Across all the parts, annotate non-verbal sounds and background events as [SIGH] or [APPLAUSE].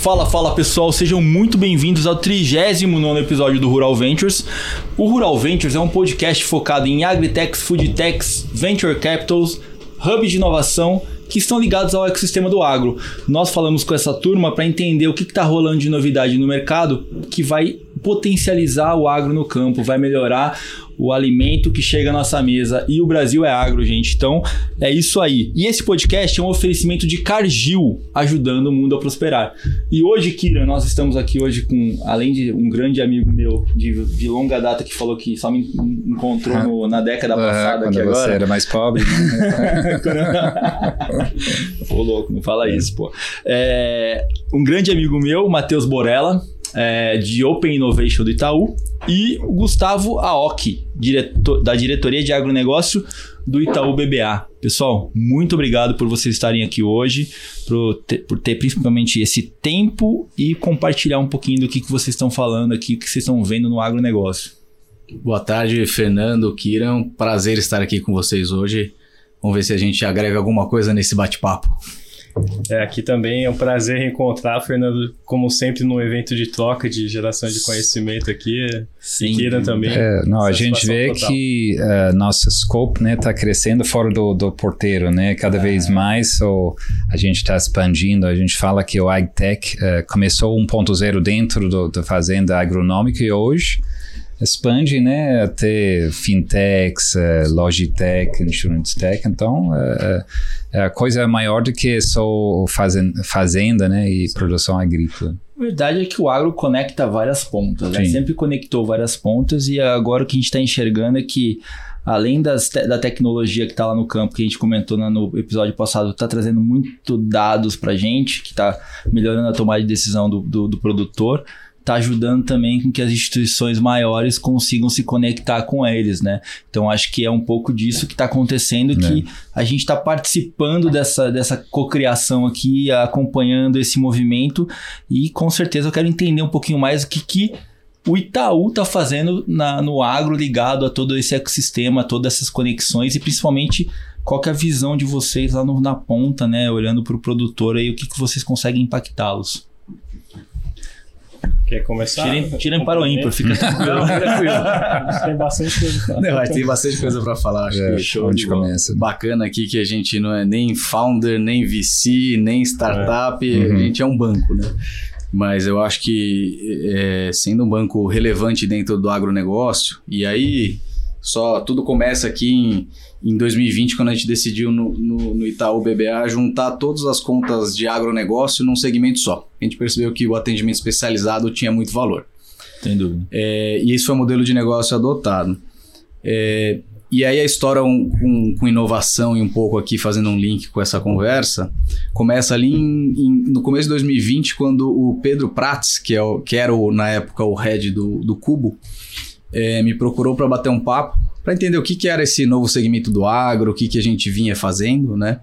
Fala, fala pessoal, sejam muito bem-vindos ao 39 episódio do Rural Ventures. O Rural Ventures é um podcast focado em agritechs, foodtechs, venture capitals, hubs de inovação que estão ligados ao ecossistema do agro. Nós falamos com essa turma para entender o que está rolando de novidade no mercado que vai potencializar o agro no campo, vai melhorar o alimento que chega à nossa mesa. E o Brasil é agro, gente. Então é isso aí. E esse podcast é um oferecimento de Cargill, ajudando o mundo a prosperar. E hoje, Kira, nós estamos aqui hoje com, além de um grande amigo meu de, de longa data que falou que só me encontrou no, na década [LAUGHS] passada. Quando aqui você agora. era mais pobre. Né? [LAUGHS] Pô, louco, não fala isso, pô. É, um grande amigo meu, Matheus Borella, é, de Open Innovation do Itaú, e o Gustavo Aoki, diretor, da diretoria de agronegócio do Itaú BBA. Pessoal, muito obrigado por vocês estarem aqui hoje, por ter, por ter principalmente esse tempo e compartilhar um pouquinho do que, que vocês estão falando aqui, o que vocês estão vendo no agronegócio. Boa tarde, Fernando, Kira. Um prazer estar aqui com vocês hoje. Vamos ver se a gente agrega alguma coisa nesse bate-papo. É, aqui também é um prazer reencontrar, Fernando, como sempre, num evento de troca de geração de conhecimento aqui. Sim. Kira também. É, não, a gente vê total. que uh, nosso scope né está crescendo fora do, do porteiro, né? Cada vez mais so, a gente está expandindo. A gente fala que o AgTech uh, começou 1.0 dentro do, da fazenda agronômica e hoje expande, né, até fintechs, uh, logitech, insurance tech, então uh, a coisa é maior do que só fazen fazenda, né, e produção agrícola. A verdade é que o agro conecta várias pontas, né? Sempre conectou várias pontas e agora o que a gente está enxergando é que além te da tecnologia que está lá no campo, que a gente comentou no episódio passado, está trazendo muito dados para gente, que está melhorando a tomada de decisão do, do, do produtor, está ajudando também com que as instituições maiores consigam se conectar com eles, né? Então acho que é um pouco disso que está acontecendo, que a gente está participando dessa, dessa cocriação aqui, acompanhando esse movimento e com certeza eu quero entender um pouquinho mais o que, que o Itaú está fazendo na, no agro ligado a todo esse ecossistema, todas essas conexões e principalmente qual que é a visão de vocês lá no- na ponta, né? Olhando para o produtor aí, o que, que vocês conseguem impactá-los. Quer começar? Tirem, tirem para o ímpar, fica tranquilo. Tem bastante coisa. pra- mas tem bastante coisa para falar. Acho É, que show onde começa, né? Bacana aqui que a gente não é nem founder, nem VC, nem startup, Uhum. a gente é um banco, né? Mas eu acho que é, sendo um banco relevante dentro do agronegócio, e aí só tudo começa aqui em, em 2020, quando a gente decidiu no, no, no Itaú BBA juntar todas as contas de agronegócio num segmento só. A gente percebeu que o atendimento especializado tinha muito valor. Sem dúvida. É, e esse foi o modelo de negócio adotado. É, e aí a história um- com, com inovação e um pouco aqui fazendo um link com essa conversa, começa ali em- em- no começo de 2020, quando o Pedro Prats, que, é o, que era o, na época o head do, do Cubo, é, me procurou para bater um papo, para entender o que, que era esse novo segmento do agro, o que, que a gente vinha fazendo, né?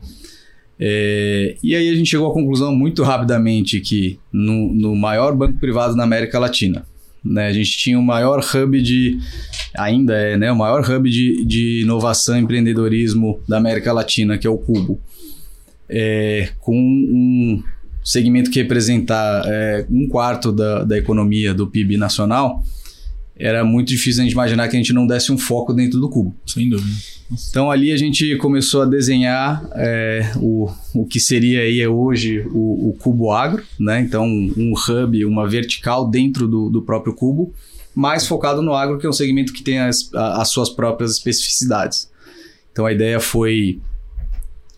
É, e aí a gente chegou à conclusão muito rapidamente que no, no maior banco privado na América Latina, né, a gente tinha o maior hub de, ainda é, né, o maior hub de, de inovação e empreendedorismo da América Latina, que é o Cubo, É, com um segmento que representa é, um quarto da, da economia do PIB nacional, era muito difícil a gente imaginar que a gente não desse um foco dentro do Cubo. Sem dúvida. Então ali a gente começou a desenhar é, o, o que seria aí hoje o, o Cubo Agro, né? Então um hub, uma vertical dentro do, do próprio Cubo, mais focado no agro, que é um segmento que tem as, as suas próprias especificidades. Então a ideia foi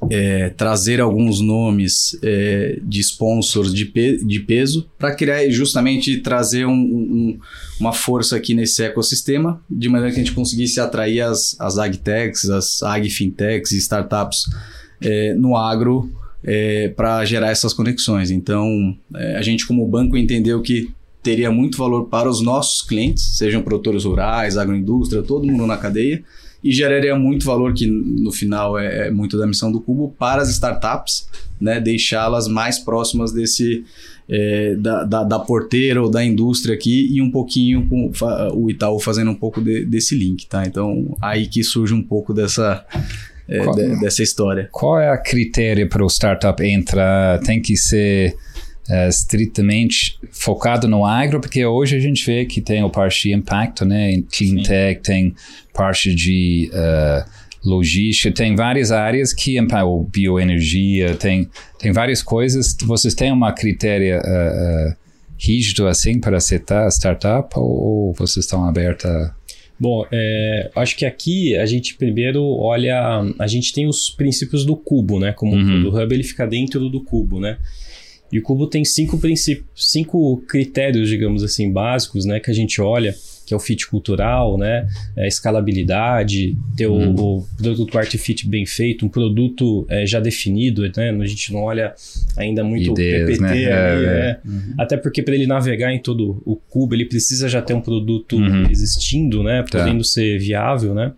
é, trazer alguns nomes é, de sponsors de, pe- de peso para criar justamente trazer um- um- uma força aqui nesse ecossistema, de maneira que a gente conseguisse atrair as, as agtechs, as agfintechs e startups é, no agro para gerar essas conexões. Então, é, a gente como banco entendeu que teria muito valor para os nossos clientes, sejam produtores rurais, agroindústria, todo mundo na cadeia, e geraria muito valor, que no final é, é muito da missão do Cubo, para as startups, né, deixá-las mais próximas desse é, da, da, da porteira ou da indústria aqui e um pouquinho com o Itaú fazendo um pouco de- desse link, tá? Então aí que surge um pouco dessa é, Qual- de- dessa história. Qual é a critério para o startup entrar? Tem que ser uh, estritamente focado no agro, porque hoje a gente vê que tem o parte de impacto, né? Em clean tech, tem parte de uh, logística, tem várias áreas que ou bioenergia, tem, tem várias coisas. Vocês têm uma critéria uh, uh, rígido assim para aceitar a startup ou, ou vocês estão abertos Bom, é, acho que aqui a gente primeiro olha, a gente tem os princípios do cubo, né? Como uhum. o Hub ele fica dentro do cubo, né? E o cubo tem cinco princípios, cinco critérios, digamos assim, básicos, né? Que a gente olha que é o fit cultural, né? É, escalabilidade, ter uhum. o, o, produto art fit bem feito, um produto é, já definido, né? A gente não olha ainda muito Ideias, PPT né? ali, é, né? Uhum. Até porque para ele navegar em todo o cubo, ele precisa já ter um produto uhum. existindo, né? Podendo tá. ser viável, né?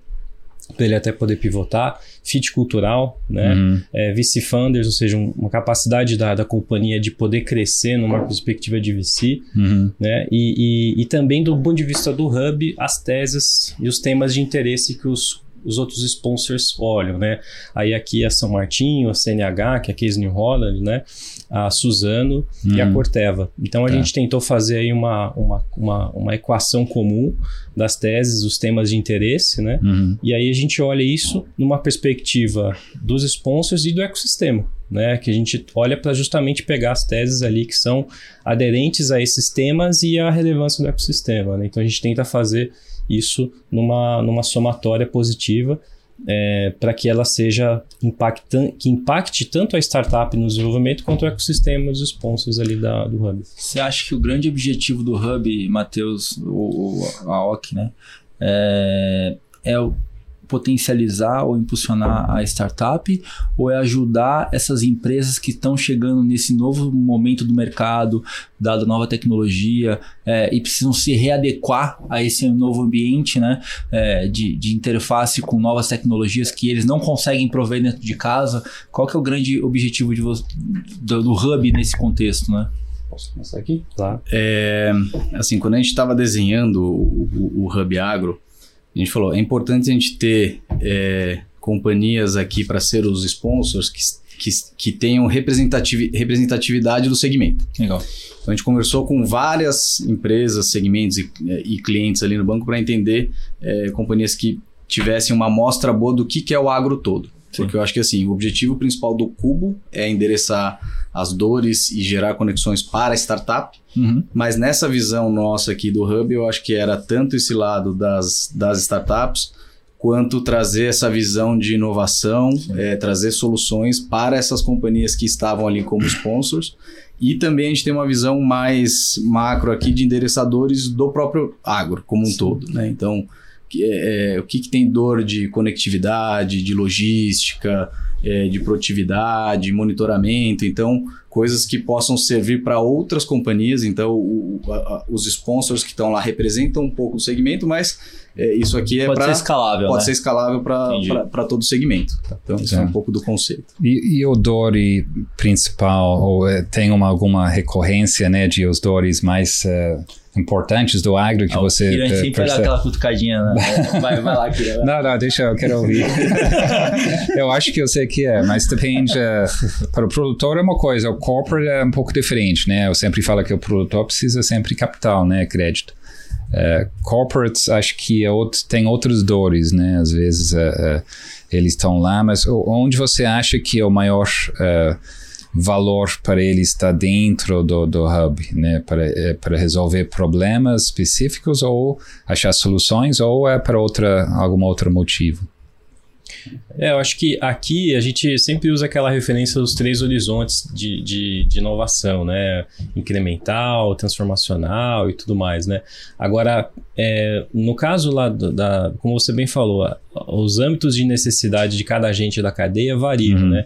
para ele até poder pivotar, fit cultural, né? Uhum. É, VC funders, ou seja, uma capacidade da, da companhia de poder crescer numa perspectiva de VC, uhum. né? E, e, e, também do ponto de vista do hub, as teses e os temas de interesse que os os outros sponsors olham, né? Aí aqui a São Martinho, a CNH, que é a Case New Holland, né? A Suzano hum. e a hum. Corteva. Então a tá. gente tentou fazer aí uma, uma, uma, uma, equação comum das teses, os temas de interesse, né? Uhum. E aí a gente olha isso numa perspectiva dos sponsors e do ecossistema. Né, que a gente olha para justamente pegar as teses ali que são aderentes a esses temas e a relevância do ecossistema. Né? Então a gente tenta fazer isso numa, numa somatória positiva é, para que ela seja impactante, que impacte tanto a startup no desenvolvimento quanto o ecossistema dos sponsors ali da, do Hub. Você acha que o grande objetivo do Hub, Matheus, o, a OC, né, é, é o potencializar ou impulsionar a startup ou é ajudar essas empresas que estão chegando nesse novo momento do mercado, dada nova tecnologia é, e precisam se readequar a esse novo ambiente né, é, de, de interface com novas tecnologias que eles não conseguem prover dentro de casa? Qual que é o grande objetivo de, do, do Hub nesse contexto? Né? Posso começar aqui? Claro. É, assim, quando a gente estava desenhando o, o, o Hub Agro, a gente falou, é importante a gente ter é, companhias aqui para ser os sponsors que, que, que tenham representativi representatividade do segmento. Legal. Então a gente conversou com várias empresas, segmentos e, é, e clientes ali no banco para entender é, companhias que tivessem uma amostra boa do que, que é o agro todo. Sim. Porque eu acho que assim, o objetivo principal do Cubo é endereçar as dores e gerar conexões para a startup. Uhum. Mas nessa visão nossa aqui do Hub, eu acho que era tanto esse lado das, das startups, quanto trazer essa visão de inovação, é, trazer soluções para essas companhias que estavam ali como [COUGHS] sponsors. E também a gente tem uma visão mais macro aqui de endereçadores do próprio agro como um Sim. todo. Né? Então, é, é, o que, que tem dor de conectividade, de logística, é, de produtividade, monitoramento, então coisas que possam servir para outras companhias. Então, o, a, os sponsors que estão lá representam um pouco o segmento, mas é, isso aqui é pode pra, ser escalável, pode né? ser escalável para todo o segmento. Tá? Então, isso é. um pouco do conceito. E, e o Dory principal, ou é, tem uma, alguma recorrência né, de os Dories mais uh, importantes do agro que ah, você. Kira, uh, sempre dá aquela cutucadinha, né? [LAUGHS] Vai, vai lá, Kira. Vai. Não, não, deixa, eu quero ouvir. [LAUGHS] eu acho que eu sei que é, mas depende. Uh, para o produtor é uma coisa, o corporate é um pouco diferente, né? Eu sempre falo que o produtor precisa sempre capital, né? Crédito. Uh, corporates acho que é outro, tem outras dores, né? Às vezes uh, uh, eles estão lá, mas onde você acha que é o maior valor para ele estar dentro do, do hub, né? Para, é para resolver problemas específicos ou achar soluções ou é para outra algum outro motivo? É, eu acho que aqui a gente sempre usa aquela referência dos três horizontes de, de, de, inovação, né? Incremental, transformacional e tudo mais, né? Agora, é, no caso lá da, como você bem falou, os âmbitos de necessidade de cada agente da cadeia variam, uhum. né?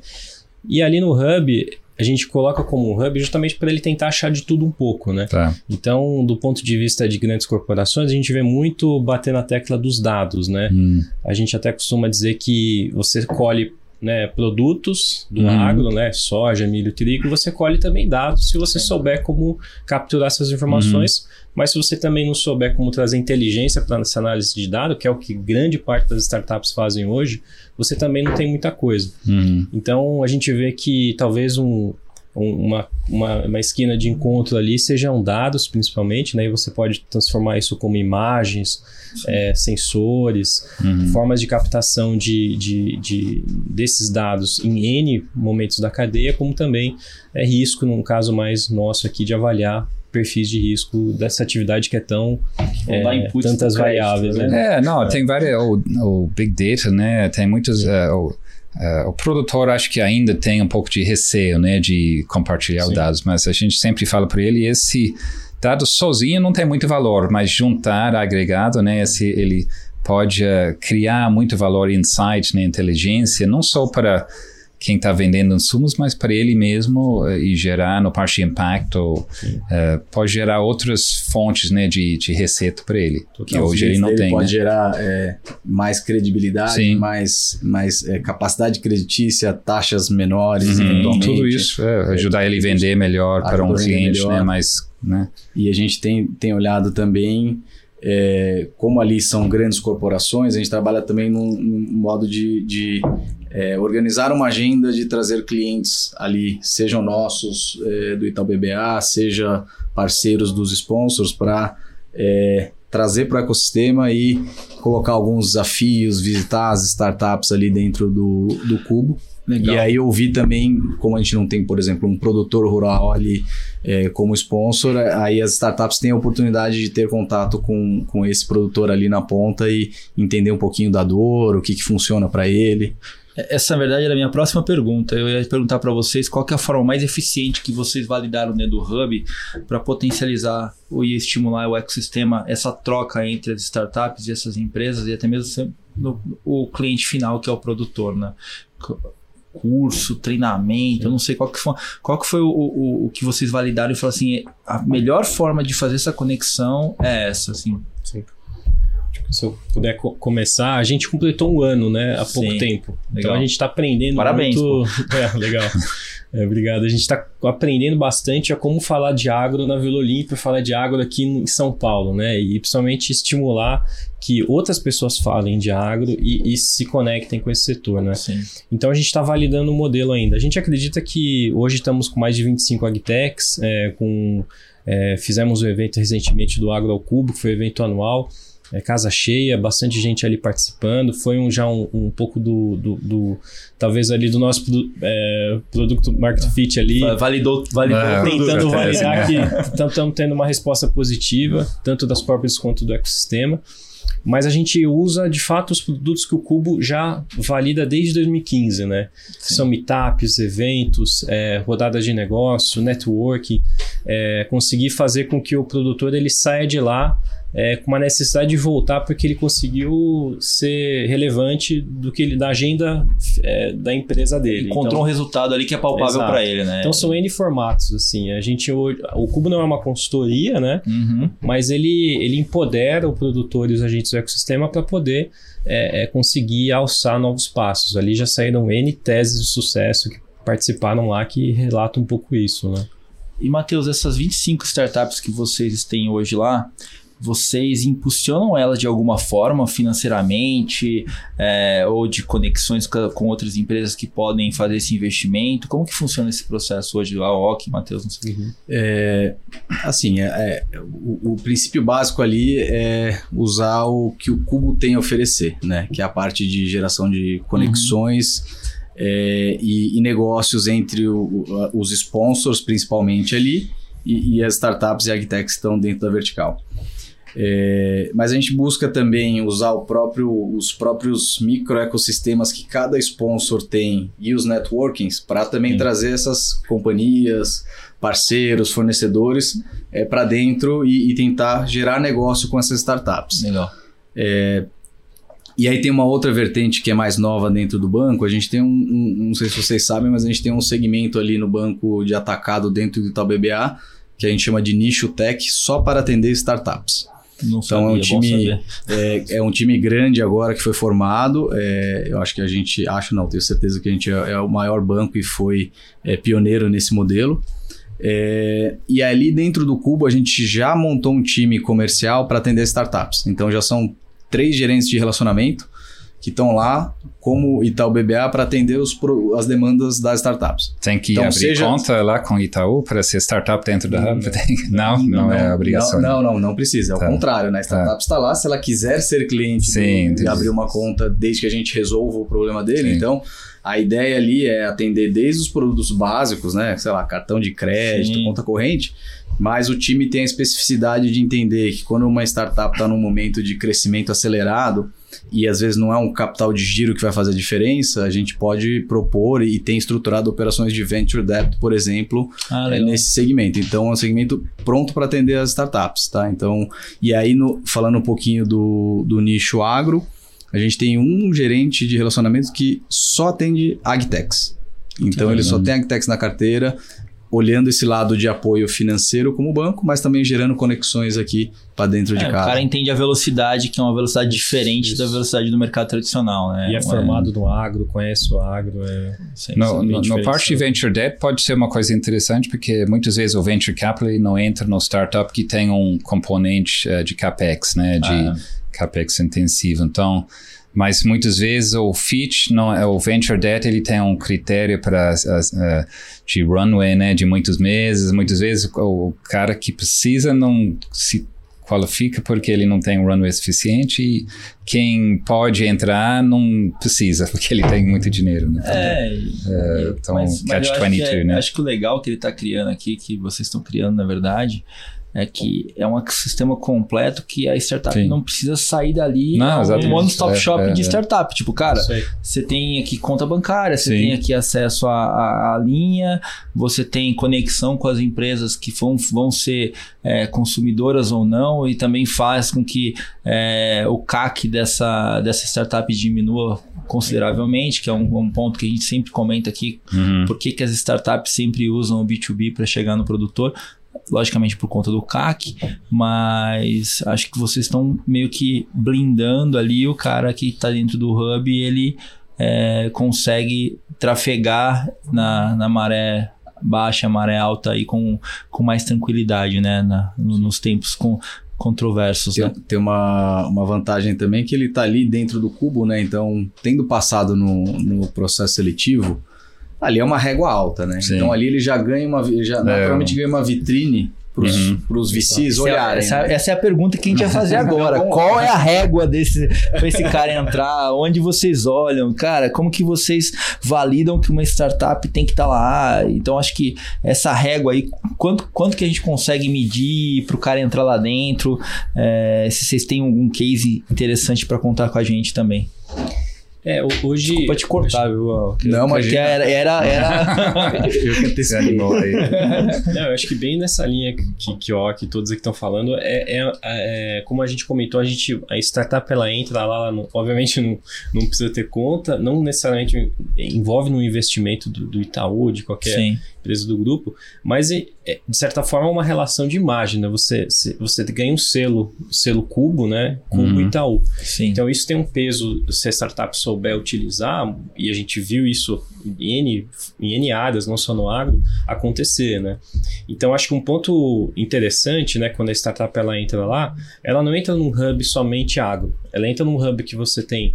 E ali no Hub, a gente coloca como um hub justamente para ele tentar achar de tudo um pouco, né? Tá. Então, do ponto de vista de grandes corporações, a gente vê muito bater na tecla dos dados, né? Hum. A gente até costuma dizer que você colhe né, produtos do uhum. agro, né, soja, milho, trigo, você colhe também dados se você souber como capturar essas informações, uhum. mas se você também não souber como trazer inteligência para essa análise de dados, que é o que grande parte das startups fazem hoje, você também não tem muita coisa. Uhum. Então a gente vê que talvez um, uma, uma, uma, esquina de encontro ali sejam dados, principalmente, né? E você pode transformar isso como imagens, é, sensores, uhum. formas de captação de, de, de, desses dados em N momentos da cadeia, como também é risco, num caso mais nosso aqui, de avaliar perfis de risco dessa atividade que é tão é, tantas variáveis, né? né? É, não, é. tem várias o, o, big data, né? Tem muitos uh, Uh, o produtor acho que ainda tem um pouco de receio, né, de compartilhar os dados, mas a gente sempre fala para ele esse dado sozinho não tem muito valor, mas juntar agregado, né, esse ele pode uh, criar muito valor, insight, né, inteligência, não só para quem está vendendo insumos, mas para ele mesmo uh, e gerar no parte de impacto, uh, pode gerar outras fontes né, de, de receita para ele, que hoje ele não tem. Pode né? gerar é, mais credibilidade, Sim. mais, mais é, capacidade creditícia, taxas menores, uhum. Tudo isso, é, ajudar ele a vender melhor para um cliente, né, mais, né? E a gente tem, tem olhado também é, como ali são grandes corporações, a gente trabalha também num, num modo de, de é, organizar uma agenda de trazer clientes ali, sejam nossos é, do Itaú BBA, seja parceiros dos sponsors, para é, trazer para o ecossistema e colocar alguns desafios, visitar as startups ali dentro do, do Cubo. Legal. E aí eu vi também, como a gente não tem, por exemplo, um produtor rural ali é, como sponsor, aí as startups têm a oportunidade de ter contato com, com esse produtor ali na ponta e entender um pouquinho da dor, o que, que funciona para ele. Essa, na verdade, era a minha próxima pergunta. Eu ia perguntar para vocês qual é a forma mais eficiente que vocês validaram dentro do Hub para potencializar e estimular o ecossistema, essa troca entre as startups e essas empresas e até mesmo o cliente final, que é o produtor, né? Curso, treinamento, eu não sei qual que foi, qual que foi o, o, o que vocês validaram e falaram assim, a melhor forma de fazer essa conexão é essa, assim. Sim se eu puder co começar, a gente completou um ano, né? Há pouco Sim, tempo. Então, legal. Então a gente está aprendendo Parabéns, muito. [LAUGHS] É, legal. É, obrigado. A gente está aprendendo bastante a como falar de agro na Vila Olímpia, falar de agro aqui em São Paulo, né? E principalmente estimular que outras pessoas falem de agro e, e se conectem com esse setor, né? Sim. Então a gente está validando o modelo ainda. A gente acredita que hoje estamos com mais de 25 agtechs, é, com, é, fizemos o um evento recentemente do Agro ao Cubo, que foi um evento anual é, casa cheia, bastante gente ali participando. Foi um, já um, um pouco do, do, do, talvez ali do nosso é, produto market fit ali. Validou, validou é, tentando validar que estamos tendo uma resposta positiva, tanto das próprias quanto do ecossistema. Mas a gente usa de fato os produtos que o Cubo já valida desde 2015, né? Sim. São meetups, eventos, é, rodadas de negócio, networking, é, conseguir fazer com que o produtor ele saia de lá é, com uma necessidade de voltar porque ele conseguiu ser relevante do que ele, da agenda é, da empresa dele. Encontrou então, um resultado ali que é palpável para ele, né? Então são N formatos, assim. A gente o, o Cubo não é uma consultoria, né? Uhum. Mas ele, ele empodera o produtor e os agentes do ecossistema para poder é, é, conseguir alçar novos passos. Ali já saíram N teses de sucesso que participaram lá que relatam um pouco isso, né? E, Matheus, essas 25 startups que vocês têm hoje lá, vocês impulsionam ela de alguma forma financeiramente é, ou de conexões com outras empresas que podem fazer esse investimento? Como que funciona esse processo hoje? A OC, Matheus, não sei. Uhum. É, assim, é, é, o, o, princípio básico ali é usar o que o Cubo tem a oferecer, né? Que é a parte de geração de conexões uhum. É, e, e, negócios entre o, os sponsors, principalmente ali, e, e as startups e agtechs que estão dentro da vertical. É, mas a gente busca também usar próprio, os próprios microecossistemas que cada sponsor tem e os networkings para também Sim. trazer essas companhias, parceiros, fornecedores é, para dentro e, e, tentar gerar negócio com essas startups. Legal. É, e aí tem uma outra vertente que é mais nova dentro do banco. A gente tem um, um, não sei se vocês sabem, mas a gente tem um segmento ali no banco de atacado dentro do Itaú BBA que a gente chama de nicho tech só para atender startups. Não então é um time é, é, um time grande agora que foi formado. É, eu acho que a gente acho não tenho certeza que a gente é, é o maior banco e foi é, pioneiro nesse modelo. É, e ali dentro do Cubo a gente já montou um time comercial para atender startups. Então já são três gerentes de relacionamento que estão lá como Itaú BBA para atender os, as demandas das startups. Tem que então, abrir seja... conta lá com Itaú para ser startup dentro da Hub? Não, [LAUGHS] não, não, é obrigação. Não, não, não, precisa. É tá. o contrário, né? A startup está tá lá, se ela quiser ser cliente Sim, do, e abrir uma conta desde que a gente resolva o problema dele, Sim. então a ideia ali é atender desde os produtos básicos, né? Sei lá, cartão de crédito, Sim. conta corrente, mas o time tem a especificidade de entender que quando uma startup está num momento de crescimento acelerado e às vezes não é um capital de giro que vai fazer a diferença, a gente pode propor e tem estruturado operações de venture debt, por exemplo, ah, é, nesse segmento. Então é um segmento pronto para atender as startups, tá? Então, e aí no, falando um pouquinho do, do nicho agro, a gente tem um gerente de relacionamento que só atende agtechs. Então ele só tem agtechs na carteira, olhando esse lado de apoio financeiro como banco, mas também gerando conexões aqui para dentro é, de casa. O cara entende a velocidade, que é uma velocidade diferente Isso. da velocidade do mercado tradicional, né? E é, é formado no agro, conhece o agro. É, no, no, no parte de venture debt pode ser uma coisa interessante, porque muitas vezes o venture capital não entra no startup que tem um componente uh, de capex, né? De ah. Capex intensivo. Então mas muitas vezes o fit não é o venture debt ele tem um critério para uh, de runway né de muitos meses muitas vezes o, o, cara que precisa não se qualifica porque ele não tem um runway suficiente e quem pode entrar não precisa [LAUGHS] porque ele tem muito dinheiro né? é, uh, então mas, catch mas 22 é, né acho que o legal que ele está criando aqui que vocês estão criando na verdade é que é um sistema completo que a startup Sim. não precisa sair dali não, um one-stop é, shop é, de é. startup. Tipo, cara, você tem aqui conta bancária, você tem aqui acesso à, à, linha, você tem conexão com as empresas que vão, vão ser é, consumidoras ou não, e também faz com que é, o CAC dessa, dessa startup diminua consideravelmente, que é um, um ponto que a gente sempre comenta aqui, uhum. por que, que as startups sempre usam o B2B para chegar no produtor logicamente por conta do CAC, mas acho que vocês estão meio que blindando ali o cara que está dentro do hub e ele é, consegue trafegar na, na maré baixa, maré alta aí com, com mais tranquilidade, né? Na, no, nos tempos com, controversos. Tem, né? tem uma, uma vantagem também que ele está ali dentro do cubo, né? Então, tendo passado no, no processo seletivo, ali é uma régua alta, né? Sim. Então ali ele já ganha uma, já é. naturalmente ganha uma vitrine para os uhum. VCs olharem. Essa, né? essa, é a pergunta que a gente ia fazer [LAUGHS] agora. Qual é a régua desse para esse cara entrar? Onde vocês olham? Cara, como que vocês validam que uma startup tem que estar tá lá? Então acho que essa régua aí, quanto, quanto que a gente consegue medir para o cara entrar lá dentro? É, se vocês têm algum case interessante para contar com a gente também. É, hoje. Desculpa te cortar, viu? Não, mas. Era. era, era... [LAUGHS] eu que antecipei. [LAUGHS] Não, eu acho que bem nessa linha que, que, ó, que todos aqui estão falando, é, é, é, como a gente comentou, a gente. A startup ela entra lá, lá obviamente não, não precisa ter conta, não necessariamente envolve no investimento do, do Itaú, de qualquer Sim. empresa do grupo, mas é, de certa forma é uma relação de imagem, né? Você, você ganha um selo, selo Cubo, né? Cubo uhum. Itaú. Sim. Então isso tem um peso se a startup souber utilizar, e a gente viu isso em N, em N áreas, não só no agro, acontecer, né? Então acho que um ponto interessante, né, quando a startup ela entra lá, ela não entra num hub somente agro, ela entra num hub que você tem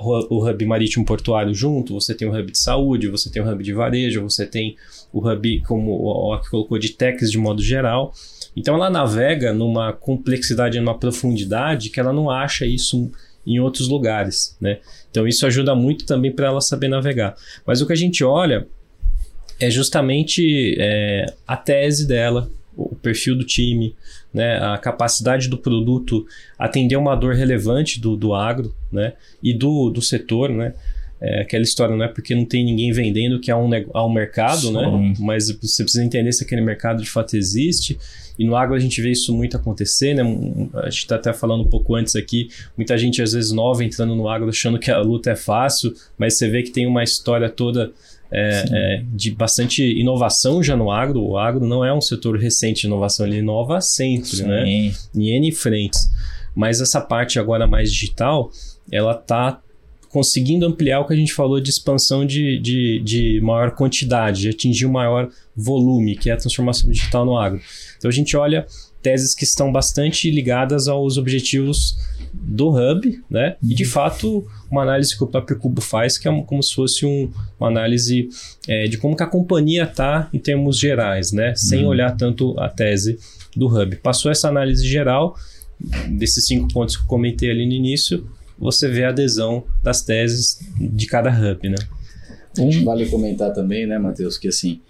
o hub marítimo portuário junto, você tem o hub de saúde, você tem o hub de varejo, você tem o hub, como o que colocou, de techs de modo geral. Então ela navega numa complexidade, numa profundidade que ela não acha isso em outros lugares, né? Então isso ajuda muito também para ela saber navegar. Mas o que a gente olha é justamente é, a tese dela, o perfil do time, né, a capacidade do produto atender uma dor relevante do, do agro né, e do, do setor. Né, é aquela história, não é porque não tem ninguém vendendo que há um, há um mercado, né, mas você precisa entender se aquele mercado de fato existe. E no agro a gente vê isso muito acontecer, né? A gente está até falando um pouco antes aqui, muita gente às vezes nova entrando no agro achando que a luta é fácil, mas você vê que tem uma história toda é, é, de bastante inovação já no agro. O agro não é um setor recente de inovação, ele inova sempre, né? Sim. né? Em N frentes. Mas essa parte agora mais digital, ela está conseguindo ampliar o que a gente falou de expansão de, de, de maior quantidade, de atingir um maior volume, que é a transformação digital no agro. Então a gente olha teses que estão bastante ligadas aos objetivos do Hub, né? E de fato, uma análise que o próprio Cubo faz, que é como se fosse um, uma análise é, de como que a companhia está em termos gerais, né? Sem uhum. olhar tanto a tese do Hub. Passou essa análise geral, desses cinco pontos que eu comentei ali no início, você vê a adesão das teses de cada Hub, né? Um... Vale comentar também, né, Matheus, que assim,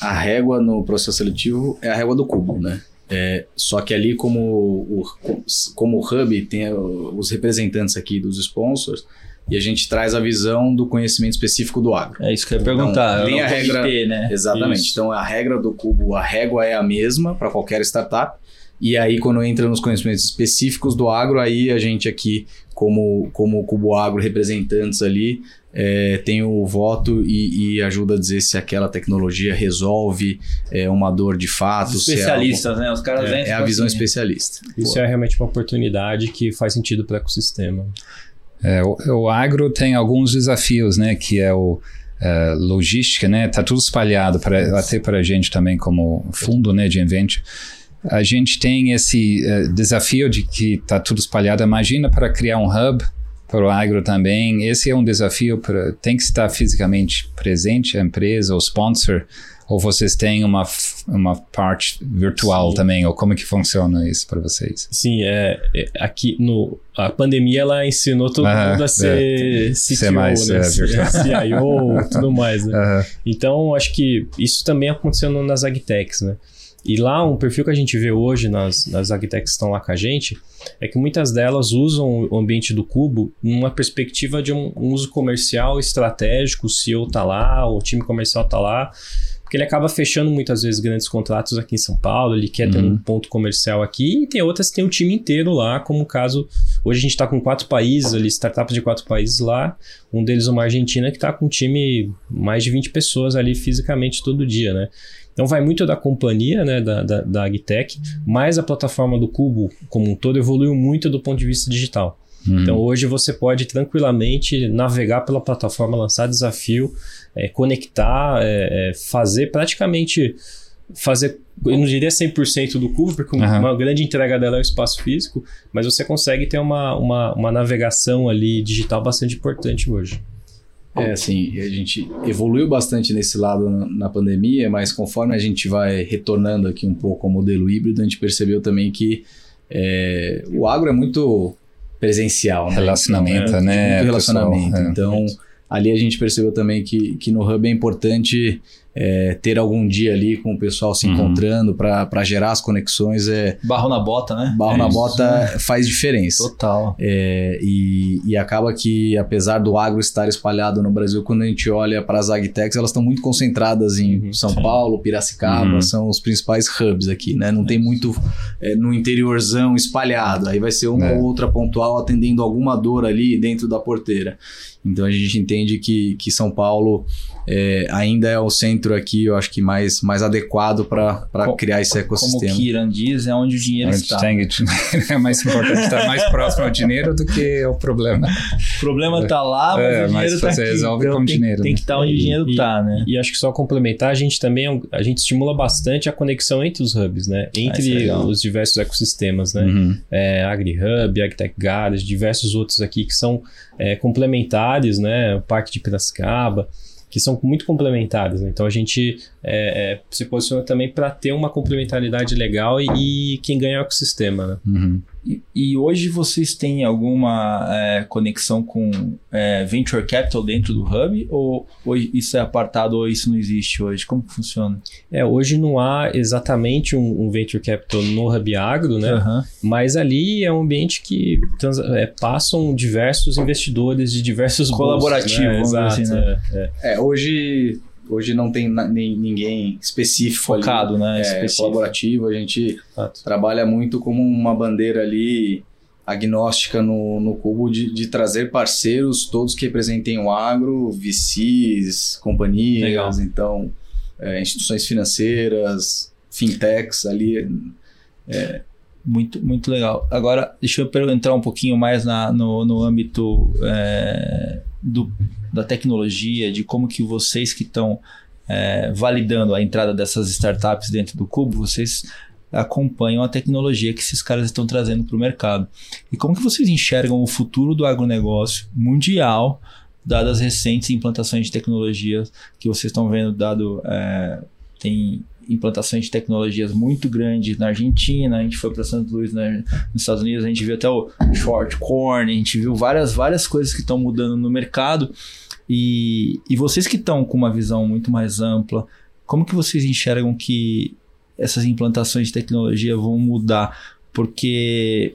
a régua no processo seletivo é a régua do cubo, né? É, só que ali, como o, como o Hub tem os representantes aqui dos sponsors, e a gente traz a visão do conhecimento específico do agro. É isso que eu ia perguntar. Então, tem a regra, ter, né? Exatamente. Isso. Então a regra do cubo, a régua é a mesma para qualquer startup. E aí, quando entra nos conhecimentos específicos do agro, aí a gente aqui, como, como Cubo Agro, representantes ali, é, tem o voto e, e, ajuda a dizer se aquela tecnologia resolve é, uma dor de fato. Os especialistas, é algo, né? Os caras é, é a visão assim, especialista. Isso Pô. é realmente uma oportunidade que faz sentido para o ecossistema. É, o, o, agro tem alguns desafios, né? Que é o uh, logística, né? Tá tudo espalhado para até para a gente também como fundo, né? De invent. A gente tem esse uh, desafio de que tá tudo espalhado. Imagina para criar um hub para o agro também. Esse é um desafio, para, tem que estar fisicamente presente a empresa, o sponsor, ou vocês têm uma, uma parte virtual Sim. também, ou como é que funciona isso para vocês? Sim, é, é, aqui no a pandemia ela ensinou todo ah, mundo a ser é, CTO, ser mais, né? É, [LAUGHS] CIO, tudo mais, né? Então, acho que isso também aconteceu nas agtechs, né? E lá, um perfil que a gente vê hoje nas, nas agtechs que estão lá com a gente, é que muitas delas usam o ambiente do Cubo numa perspectiva de um, um uso comercial estratégico, o CEO está lá, o time comercial está lá, porque ele acaba fechando muitas vezes grandes contratos aqui em São Paulo, ele quer uhum. ter um ponto comercial aqui, e tem outras que tem o um time inteiro lá, como o caso, hoje a gente está com quatro países ali, startups de quatro países lá, um deles uma Argentina que está com um time mais de 20 pessoas ali fisicamente todo dia, né? Então vai muito da companhia, né, da, da, da Agtech, mas a plataforma do Cubo como um todo evoluiu muito do ponto de vista digital. Uhum. Então hoje você pode tranquilamente navegar pela plataforma, lançar desafio, é, conectar, é, é, fazer praticamente fazer, eu não diria 100% do cubo, porque uhum. uma grande entrega dela é o espaço físico, mas você consegue ter uma, uma, uma navegação ali digital bastante importante hoje. É, assim, a gente evoluiu bastante nesse lado na pandemia, mas conforme a gente vai retornando aqui um pouco ao modelo híbrido, a gente percebeu também que é, o agro é muito presencial, né? Relacionamento, então, é, né? Muito relacionamento. Pessoal, é. então, ali a gente percebeu também que, que no Hub é importante é, ter algum dia ali com o pessoal se uhum. encontrando para gerar as conexões é barro na bota né barro é na isso. bota faz diferença total é, e, e acaba que apesar do agro estar espalhado no Brasil quando a gente olha para as agtechs elas estão muito concentradas em uhum, São sim. Paulo Piracicaba uhum. são os principais hubs aqui né não tem muito é, no interiorzão espalhado aí vai ser uma é. ou outra pontual atendendo alguma dor ali dentro da porteira então a gente entende que, que São Paulo é, ainda é o centro aqui, eu acho que mais, mais adequado para criar esse ecossistema. Como o Kiran diz, é onde o dinheiro onde está. Tem, é mais importante estar mais próximo ao dinheiro do que o problema. O problema está lá, mas é, o dinheiro está aqui. Você resolve então, com tem, dinheiro. Tem né? que estar onde e, o dinheiro está, né? E acho que só complementar, a gente também é a gente estimula bastante a conexão entre os hubs, né? Entre ah, os diversos ecossistemas, né? Uhum. É, AgriHub, AgTech Garage, diversos outros aqui que são é, complementares, né? O Parque de Piracicaba que são muito complementares. Né? Então a gente é, é, se posiciona também para ter uma complementaridade legal e, e, quem ganha é o ecossistema. Né? Uhum. E, e, hoje vocês têm alguma é, conexão com é, venture capital dentro do hub ou, ou, isso é apartado ou isso não existe hoje? Como que funciona? É, hoje não há exatamente um, um venture capital no hub agro, né? Uhum. Mas ali é um ambiente que trans, é, passam diversos investidores de diversos colaborativos, né? Exato, assim, né? É, é. hoje Hoje não tem nem, ninguém específico focado, ali, né? É, específico. colaborativo. A gente Exato. trabalha muito como uma bandeira ali agnóstica no, no Cubo de, de trazer parceiros, todos que representem o agro, VCs, companhias, Legal. então é, instituições financeiras, fintechs ali. É, muito, muito legal. Agora, deixa eu entrar um pouquinho mais na, no, no âmbito é, do, da tecnologia, de como que vocês que estão é, validando a entrada dessas startups dentro do Cubo, vocês acompanham a tecnologia que esses caras estão trazendo para o mercado. E como que vocês enxergam o futuro do agronegócio mundial, dadas as recentes implantações de tecnologias que vocês estão vendo, dado é, tem implantações de tecnologias muito grandes na Argentina, a gente foi para Santo Luís né, nos Estados Unidos, a gente viu até o short corn, a gente viu várias, várias coisas que estão mudando no mercado. E, e vocês que estão com uma visão muito mais ampla, como que vocês enxergam que essas implantações de tecnologia vão mudar? Porque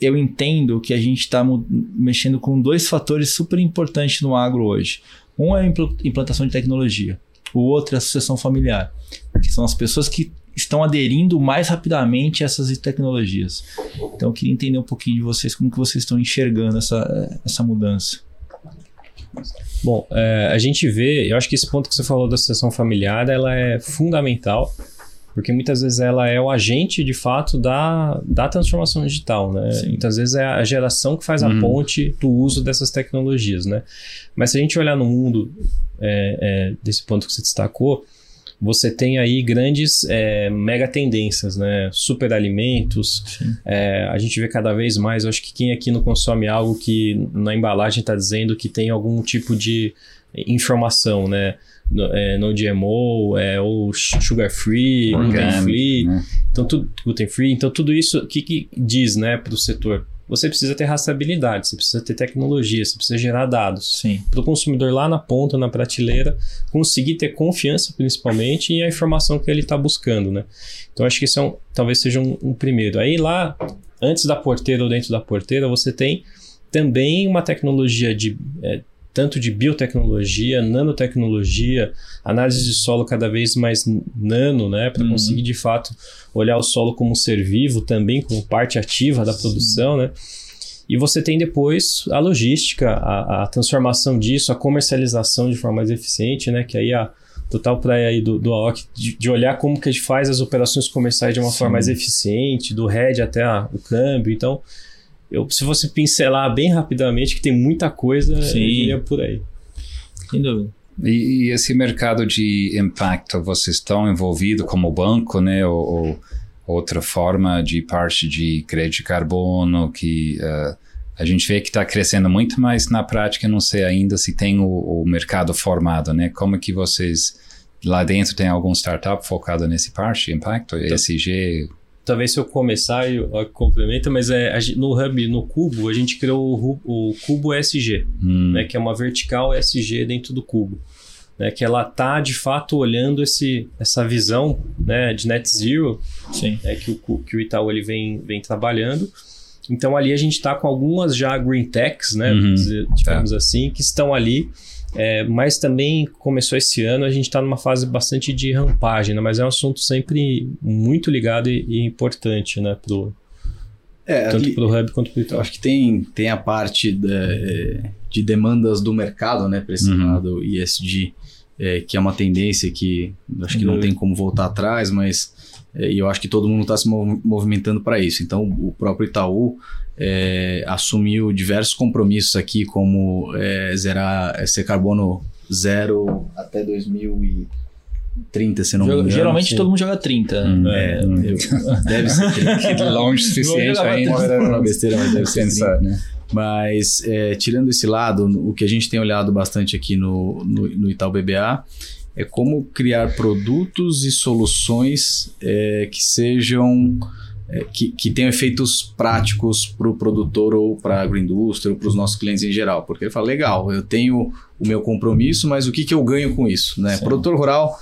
eu entendo que a gente está mexendo com dois fatores super importantes no agro hoje. Um é a implantação de tecnologia, o outro é a sucessão familiar, que são as pessoas que estão aderindo mais rapidamente a essas tecnologias. Então eu queria entender um pouquinho de vocês, como que vocês estão enxergando essa, essa mudança. Bom, é, a gente vê, eu acho que esse ponto que você falou da sucessão familiar, ela é fundamental, porque muitas vezes ela é o agente, de fato, da, da transformação digital, né? Sim. Muitas vezes é a geração que faz uhum. a ponte do uso dessas tecnologias, né? Mas se a gente olhar no mundo é, é, desse ponto que você destacou, você tem aí grandes é, mega tendências, né? Superalimentos. É, a gente vê cada vez mais, eu acho que quem aqui não consome algo que na embalagem está dizendo que tem algum tipo de informação, né? No, é, no GMO, é, ou sugar free, gluten free, né? então tudo gluten free, então tudo isso o que, que diz, né, para o setor? Você precisa ter rastreabilidade, você precisa ter tecnologia, você precisa gerar dados. Para o consumidor lá na ponta, na prateleira, conseguir ter confiança principalmente e a informação que ele está buscando, né? Então acho que isso é um, talvez seja um, um primeiro. Aí lá, antes da porteira ou dentro da porteira, você tem também uma tecnologia de é, tanto de biotecnologia, nanotecnologia, análise de solo cada vez mais nano, né, para uhum. conseguir de fato olhar o solo como um ser vivo também como parte ativa da Sim. produção, né? E você tem depois a logística, a, a, transformação disso, a comercialização de forma mais eficiente, né? Que aí a total praia aí do, do AOC de, de, olhar como que a gente faz as operações comerciais de uma Sim. forma mais eficiente, do head até a, o câmbio. Então, eu, se você pincelar bem rapidamente, que tem muita coisa, Sim. eu por aí. Sem dúvida. E, e, esse mercado de impacto, vocês estão envolvidos como banco, né? Ou, ou, outra forma de parte de crédito de carbono que uh, a gente vê que está crescendo muito, mas na prática não sei ainda se tem o, o mercado formado, né? Como que vocês lá dentro tem algum startup focado nesse parte de impacto, ESG? Talvez se eu começar eu, eu complemento, mas é, a, no Hub, no Cubo, a gente criou o, o Cubo SG, hum. né, que é uma vertical SG dentro do Cubo. Né, que ela tá de fato olhando esse, essa visão né, de net zero Sim. Né, que, o, que o Itaú ele vem, vem trabalhando. Então ali a gente está com algumas já green techs, né, uhum. digamos tá. assim, que estão ali é, mas também começou esse ano, a gente está numa fase bastante de rampagem, né? mas é um assunto sempre muito ligado e, e importante né? Pro, é, tanto para o Hub quanto para o Eu acho que tem, tem a parte de, de demandas do mercado né? para esse uhum. lado ESG, é, que é uma tendência que acho que não uhum. tem como voltar atrás, mas é, eu acho que todo mundo está se movimentando para isso. Então, o próprio Itaú é, assumiu diversos compromissos aqui, como é, zerar, é, ser carbono zero até 2030, se não me engano. Geralmente todo mundo joga 30. Hum, é, hum. Eu, deve ser 30. [LAUGHS] longe o suficiente ainda. É uma besteira, mas deve ser Pensar, né? Mas, é, tirando esse lado, o que a gente tem olhado bastante aqui no, no, no Itaú BBA é como criar produtos e soluções é, que sejam é, que, que tenham efeitos práticos para o produtor ou para a agroindústria ou para os nossos clientes em geral. Porque ele fala, legal, eu tenho o meu compromisso, mas o que, que eu ganho com isso? Né? Produtor rural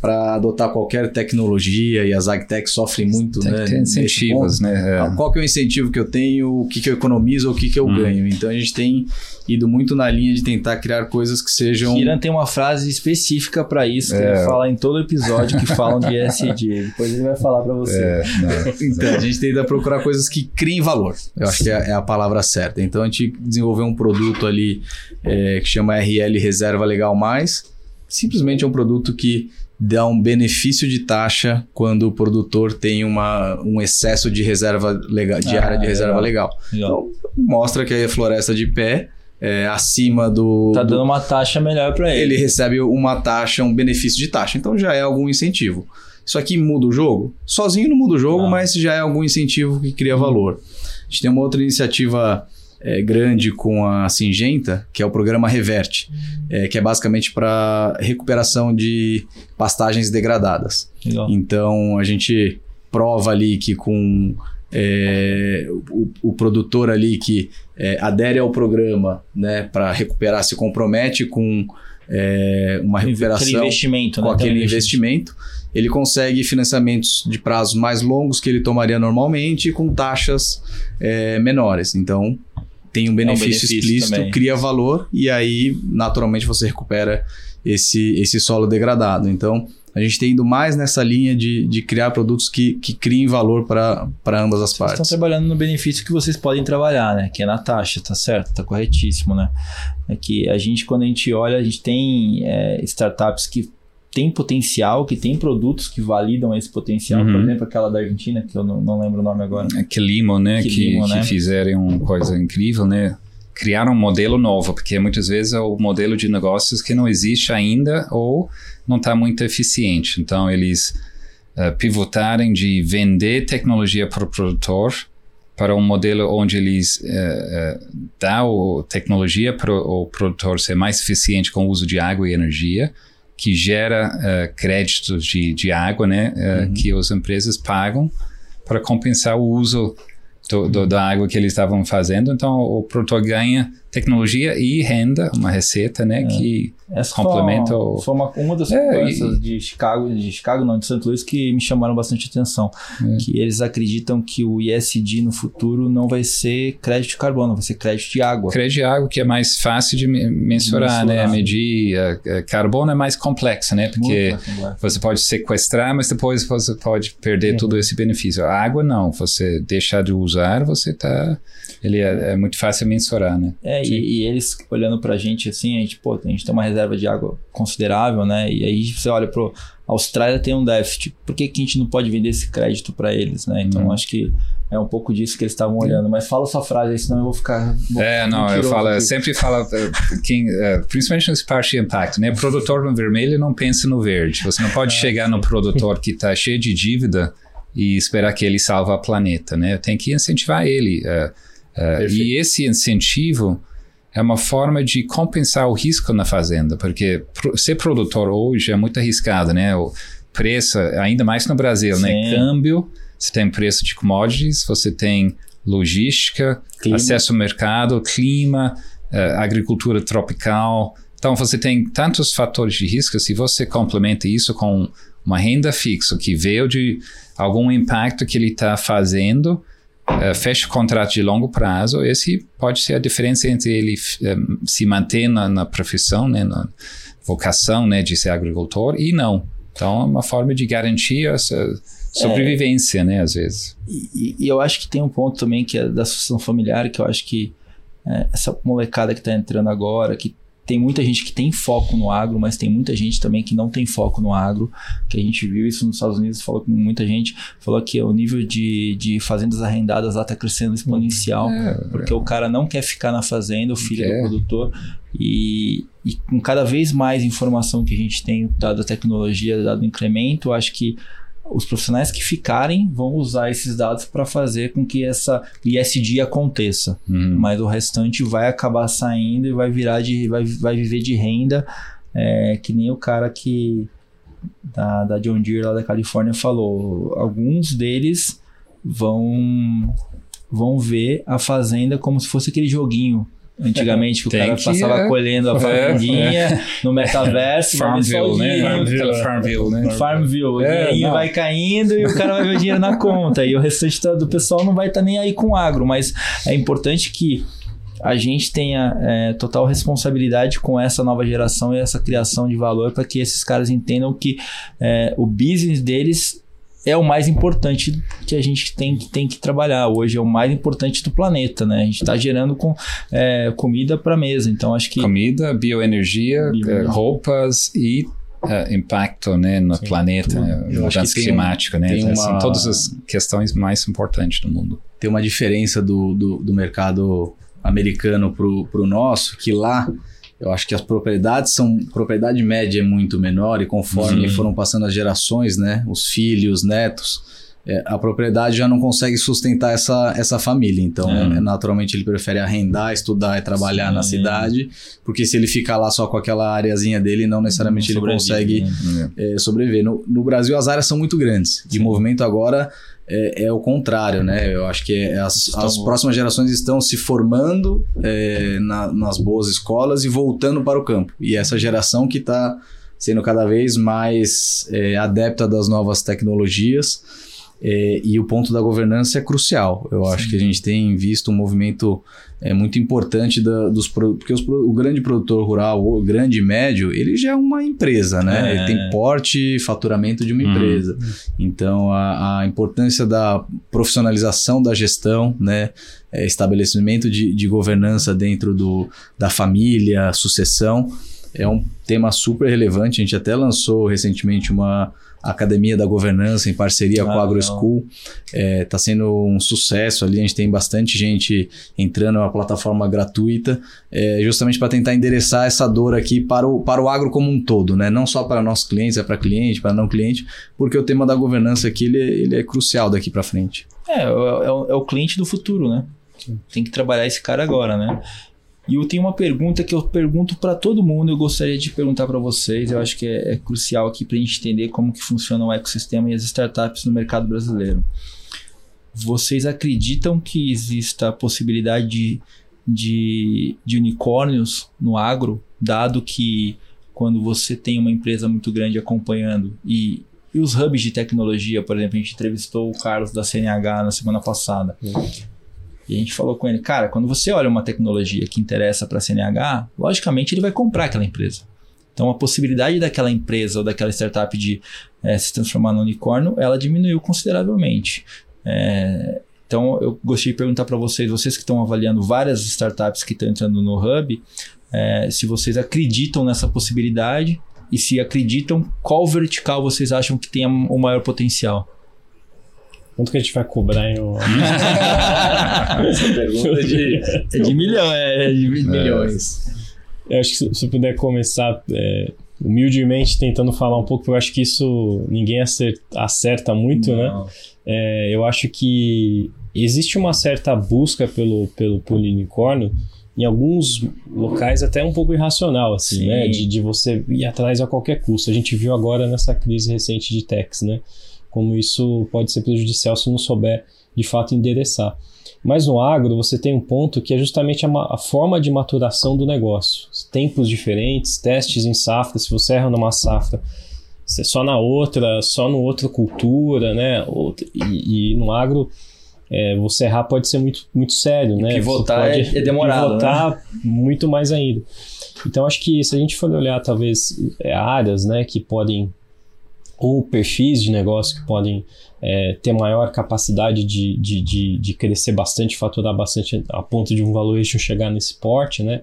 para adotar qualquer tecnologia e as agtech sofrem muito, Tem né? Tem incentivos, né? É. Qual que é o incentivo que eu tenho, o que, que eu economizo, o que, que eu hum. ganho. Então a gente tem ido muito na linha de tentar criar coisas que sejam. Kiran tem uma frase específica para isso, que é. ele fala em todo episódio que falam de ESG. Depois ele vai falar para você. É, [LAUGHS] então a gente tenta procurar coisas que criem valor. Eu acho que é, é, a palavra certa. Então a gente desenvolveu um produto ali é, que chama RL Reserva Legal Mais. Simplesmente é um produto que dá um benefício de taxa quando o produtor tem uma, um excesso de reserva legal, de ah, área de reserva legal. legal. Então, mostra que a floresta de pé é, acima do. Tá dando uma taxa melhor para ele. Ele recebe uma taxa, um benefício de taxa. Então já é algum incentivo. Isso aqui muda o jogo? Sozinho não muda o jogo, não. mas já é algum incentivo que cria valor. A gente tem uma outra iniciativa é, grande com a Singenta, que é o programa Reverte, é, que é basicamente para recuperação de pastagens degradadas. Legal. Então a gente prova ali que com é, o, o, produtor ali que é, adere ao programa né, para recuperar, se compromete com é, uma recuperação aquele investimento, com né? aquele investimento, ele consegue financiamentos de prazos mais longos que ele tomaria normalmente com taxas é, menores. Então tem um benefício, é um benefício explícito, também. cria valor e aí naturalmente você recupera esse, esse solo degradado. Então a gente tem ido mais nessa linha de, de criar produtos que, que criem valor para ambas as vocês partes. estão trabalhando no benefício que vocês podem trabalhar, né? Que é na taxa, tá certo? Tá corretíssimo, né? É que a gente, quando a gente olha, a gente tem é, startups que tem potencial, que tem produtos que validam esse potencial. Uhum. Por exemplo, aquela da Argentina, que eu não, não lembro o nome agora. É Quelimo, né? Quelimo, que, né? que fizeram uma coisa incrível, né? Criaram um modelo novo, porque muitas vezes é o modelo de negócios que não existe ainda ou não está muito eficiente. Então, eles uh, pivotarem de vender tecnologia para o produtor para um modelo onde eles uh, uh, dão tecnologia para o produtor ser mais eficiente com o uso de água e energia, que gera uh, créditos de, de água, né, uhum. que as empresas pagam para compensar o uso do, do, da água que eles estavam fazendo. Então, o produtor ganha tecnologia e renda, uma receita, né, é. que Essa complementa foi, o... foi uma, uma das é, e... de Chicago, de Chicago não, de St. Louis, que me chamaram bastante atenção, é. que eles acreditam que o ISD no futuro não vai ser crédito de carbono, vai ser crédito de água. Crédito de água que é mais fácil de mensurar, né, medir, uh, carbono é mais complexo, né, porque você pode sequestrar, mas depois você pode perder todo esse benefício. A água não, você deixar de usar, você tá, ele é, é muito fácil mensurar, né. É, e, e, eles olhando pra gente assim, a gente, pô, a gente tem uma reserva de água considerável, né? E aí você olha pro a Austrália tem um déficit. Por que, que a gente não pode vender esse crédito para eles, né? Então hum. acho que é um pouco disso que eles estavam olhando. Mas fala sua frase aí, senão eu vou ficar. Vou é, não, eu falo, eu sempre falo, eh, quem, eh, principalmente nesse parte de impacto, né? O produtor no vermelho não pensa no verde. Você não pode é, chegar sim. no produtor que está cheio de dívida e esperar que ele salve o planeta, né? Tem que incentivar ele. Uh, uh, e esse incentivo é uma forma de compensar o risco na fazenda, porque ser produtor hoje é muito arriscado, né? O preço, ainda mais no Brasil, né? Sim. né? Câmbio, você tem preço de commodities, você tem logística, clima. acesso ao mercado, clima, uh, agricultura tropical. Então você tem tantos fatores de risco, se você complementa isso com uma renda fixa que veio de algum impacto que ele está fazendo, uh, fecha o contrato de longo prazo, esse pode ser a diferença entre ele uh, se manter na, na, profissão, né, na vocação né, de ser agricultor e não. Então, é uma forma de garantir essa sobrevivência, é, né, às vezes. E, e, eu acho que tem um ponto também que é da associação familiar, que eu acho que é, essa molecada que está entrando agora, que tem muita gente que tem foco no agro, mas tem muita gente também que não tem foco no agro, que a gente viu isso nos Estados Unidos, falou com muita gente, falou que o nível de, de fazendas arrendadas lá está crescendo exponencial, é, porque é. o cara não quer ficar na fazenda, o filho do produtor, e, e com cada vez mais informação que a gente tem dado a tecnologia, dado incremento, acho que os profissionais que ficarem vão usar esses dados para fazer com que essa ISD aconteça. Uhum. Mas o restante vai acabar saindo e vai virar de. vai, vai viver de renda, é, que nem o cara que. Da, da John Deere lá da Califórnia falou. Alguns deles vão vão ver a fazenda como se fosse aquele joguinho Antigamente, que o cara que, passava é. colhendo a é, fazendinha é. no metaverso. [LAUGHS] Farmville, né? Farmville, Farmville, né? Farmville. É, e aí vai caindo e o cara vai ver o dinheiro na conta. E o restante do pessoal não vai estar tá nem aí com agro. Mas é importante que a gente tenha é, total responsabilidade com essa nova geração e essa criação de valor para que esses caras entendam que é, o business deles é o mais importante que a gente tem, tem que trabalhar. Hoje é o mais importante do planeta, né? A gente está gerando com, é, comida para mesa, então acho que... Comida, bioenergia, bioenergia. Eh, roupas e uh, impacto né, no Sim, planeta, né, mudança climática, né? Então, assim, uma... todas as questões mais importantes do mundo. Tem uma diferença do, do, do mercado americano para o nosso, que lá eu acho que as propriedades são. Propriedade média é muito menor, e conforme Sim. foram passando as gerações, né? Os filhos, netos, é, a propriedade já não consegue sustentar essa, essa família. Então, É. é, naturalmente, ele prefere arrendar, estudar e trabalhar Sim. na cidade, porque se ele ficar lá só com aquela areazinha dele, não necessariamente Não ele consegue né? é, sobreviver. No, no Brasil, as áreas são muito grandes. De Sim. movimento agora é, é o contrário, né? Eu acho que é- as, Estão- as próximas gerações estão se formando é, na- nas boas escolas e voltando para o campo. E essa geração que está sendo cada vez mais é, adepta das novas tecnologias. É, e o ponto da governança é crucial. Eu acho que a gente tem visto um movimento é, muito importante da- dos porque os o grande produtor rural, o grande e médio, ele já é uma empresa, né? É. Ele tem porte, faturamento de uma Uhum. empresa. Então a, a importância da profissionalização da gestão, né? É, estabelecimento de, de governança dentro do, da família, sucessão, é um tema super relevante. A gente até lançou recentemente uma Academia da Governança em parceria com Ah, a legal. AgroSchool. Está sendo um sucesso ali, a gente tem bastante gente entrando, é uma plataforma gratuita, é, justamente para tentar endereçar essa dor aqui para o, para o agro como um todo, né? não só para nossos clientes, é para cliente, para não cliente, porque o tema da governança aqui ele, é- ele é crucial daqui para frente. É, é, é o- é o cliente do futuro, né? Tem que trabalhar esse cara agora, né? E eu tenho uma pergunta que eu pergunto para todo mundo, eu gostaria de perguntar para vocês, eu acho que é, é crucial aqui para a gente entender como que funciona o ecossistema e as startups no mercado brasileiro. Vocês acreditam que exista a possibilidade de, de, de unicórnios no agro, dado que quando você tem uma empresa muito grande acompanhando e, e os hubs de tecnologia, por exemplo, a gente entrevistou o Carlos da CNH na semana passada. E a gente falou com ele, cara, quando você olha uma tecnologia que interessa para a CNH, logicamente ele vai comprar aquela empresa. Então a possibilidade daquela empresa ou daquela startup de eh, se transformar no unicórnio, ela diminuiu consideravelmente. É, então eu gostaria de perguntar para vocês, vocês que estão avaliando várias startups que estão entrando no Hub, eh, se vocês acreditam nessa possibilidade e se acreditam, qual vertical vocês acham que tem o maior potencial? Quanto que a gente vai cobrar em um... [LAUGHS] Essa pergunta é de, É de milhão, é de milhões. Eu acho que se, se eu puder começar é, humildemente tentando falar um pouco, eu acho que isso ninguém acerta, acerta muito, né? Não. É, eu acho que existe uma certa busca pelo, pelo, pelo unicórnio em alguns locais até um pouco irracional, assim, Sim. né? De, de você ir atrás a qualquer custo. A gente viu agora nessa crise recente de techs, né? Como isso pode ser prejudicial se não souber de fato endereçar. Mas no agro você tem um ponto que é justamente a, a forma de maturação do negócio. Tempos diferentes, testes em safra, se você erra numa safra, você só na outra, só no outra cultura, né? E, e no agro é, você errar pode ser muito, muito sério, né? pivotar Você pode é- é demorado, Pivotar muito mais ainda. Então acho que se a gente for olhar talvez é, áreas, né, que podem ou perfis de negócio que podem é, ter maior capacidade de, de, de, de crescer bastante, faturar bastante a ponto de um valuation chegar nesse porte, né?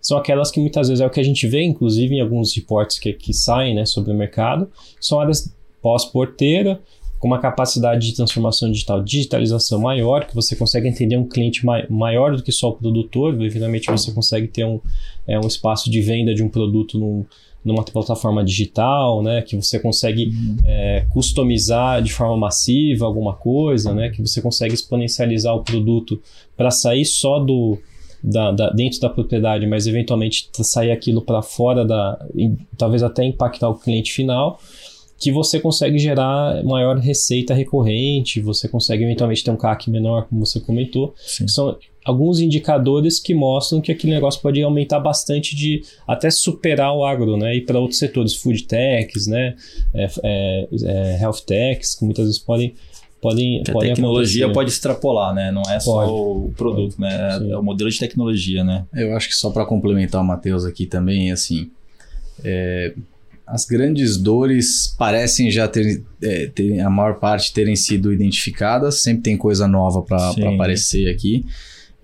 São aquelas que muitas vezes é o que a gente vê, inclusive em alguns reportes que, que saem né, sobre o mercado, são áreas pós-porteira, com uma capacidade de transformação digital, digitalização maior, que você consegue entender um cliente mai, maior do que só o produtor, eventualmente você consegue ter um, é, um espaço de venda de um produto num, numa plataforma digital, né, que você consegue é, customizar de forma massiva alguma coisa, né, que você consegue exponencializar o produto para sair só do da, da, dentro da propriedade, mas eventualmente sair aquilo para fora da, e, talvez até impactar o cliente final, que você consegue gerar maior receita recorrente, você consegue eventualmente ter um CAC menor, como você comentou. Sim. São alguns indicadores que mostram que aquele negócio pode aumentar bastante de até superar o agro, né? E para outros setores, food techs, né? É, é, é, health techs, que muitas vezes podem podem, a podem tecnologia acontecer. pode extrapolar, né? Não é só Pode. o produto, né? Sim. É o modelo de tecnologia, né? Eu acho que só para complementar o Matheus aqui também, assim, é, as grandes dores parecem já ter, é, ter- a maior parte terem sido identificadas, sempre tem coisa nova para aparecer aqui.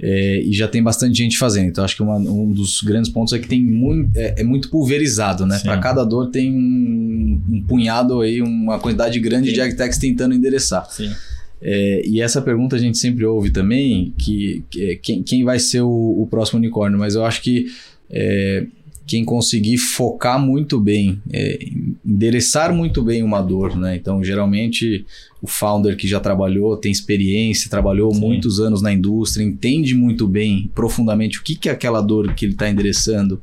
É, e já tem bastante gente fazendo. Então, acho que uma- um dos grandes pontos é que tem muito, é, é muito pulverizado, né? Para cada dor tem um, um punhado aí, uma quantidade grande Sim. de agtechs tentando endereçar. Sim. É, e essa pergunta a gente sempre ouve também, que, que é quem, quem vai ser o, o próximo unicórnio, mas eu acho que é, quem conseguir focar muito bem, é, endereçar muito bem uma dor, né? Então, geralmente, o founder que já trabalhou, tem experiência, trabalhou Sim. muitos anos na indústria, entende muito bem, profundamente, o que, que é aquela dor que ele está endereçando.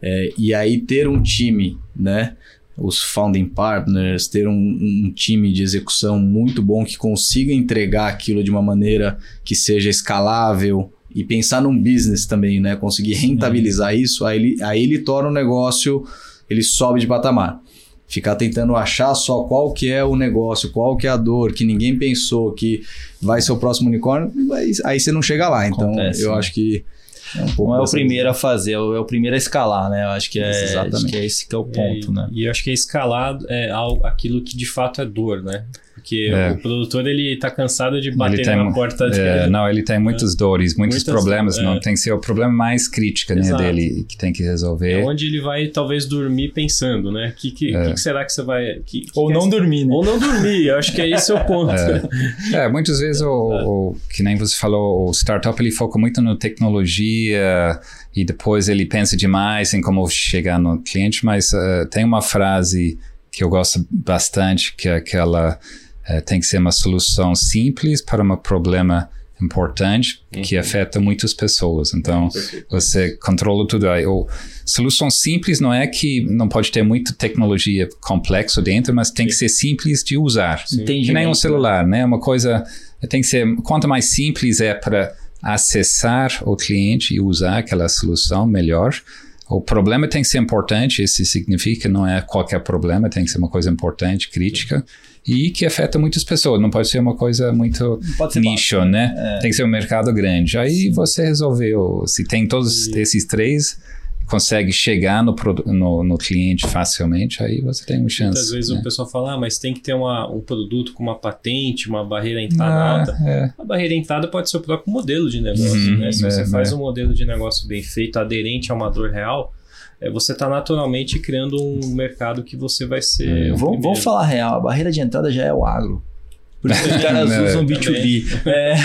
É, e aí, ter um time, né? Os founding partners, ter um, um time de execução muito bom que consiga entregar aquilo de uma maneira que seja escalável, e pensar num business também, né? Conseguir rentabilizar Sim. isso, aí ele, aí ele torna o negócio, ele sobe de patamar. Ficar tentando achar só qual que é o negócio, qual que é a dor, que ninguém pensou que vai ser o próximo unicórnio, aí você não chega lá. Então, Acontece, eu né? acho que é um não é o primeiro a fazer, é o primeiro a escalar, né? Eu acho que é, Exatamente. Acho que é esse que é o ponto, e, né? E eu acho que é escalar é aquilo que de fato é dor, né? Porque é. o produtor ele tá cansado de bater tem, na porta de... É, não, ele tem muitas dores, muitos Muitas, problemas. É. Não tem que ser o problema mais crítico né, dele que tem que resolver. É onde ele vai talvez dormir pensando, né? O que, que, é. que, será que você vai. Que, Ou não dormir, né? Ou não dormir, eu acho que é esse o ponto. É, muitas vezes, o, o, que nem você falou, o startup ele foca muito na tecnologia e depois ele pensa demais em como chegar no cliente, mas uh, tem uma frase que eu gosto bastante, que é aquela é, tem que ser uma solução simples para um problema importante uhum. que afeta muitas pessoas. Então, você controla tudo aí. Ou, solução simples não é que não pode ter muita tecnologia complexa dentro, mas tem Sim. que ser simples de usar. Que nem um né? celular, né? Uma coisa tem que ser quanto mais simples é para acessar o cliente e usar aquela solução, melhor. O problema tem que ser importante, isso significa não é qualquer problema, tem que ser uma coisa importante, crítica e que afeta muitas pessoas. Não pode ser uma coisa muito nicho, baixo, né? É. Tem que ser um mercado grande. Aí Sim. você resolveu, se tem todos e... esses três, consegue chegar no, no, no, cliente facilmente, aí você tem uma chance. Muitas vezes né? o pessoal fala, ah, mas tem que ter uma, um produto com uma patente, uma barreira entrada ah, alta. É. A barreira entrada pode ser o próprio modelo de negócio, uhum, né? Se é, você faz é. um modelo de negócio bem feito, aderente a uma dor real, é, você está naturalmente criando um mercado que você vai ser. É, vou, vou falar real, a barreira de entrada já é o agro. Por isso que os [LAUGHS] caras é, usam B2B. É. é.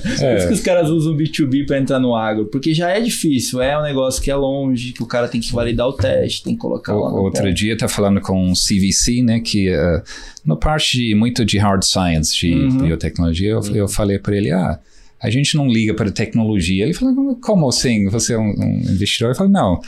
Por isso que os caras usam B2B para entrar no agro. Porque já é difícil. É um negócio que é longe, que o cara tem que validar o teste, tem que colocar o, lá. Outro ponto. dia tá falando com um CVC, né? Que uh, no parte de, muito de hard science, de uhum. biotecnologia, eu, eu falei para ele, ah, a gente não liga para tecnologia. Ele falou, como assim? Você é um, um investidor? Eu falei, não.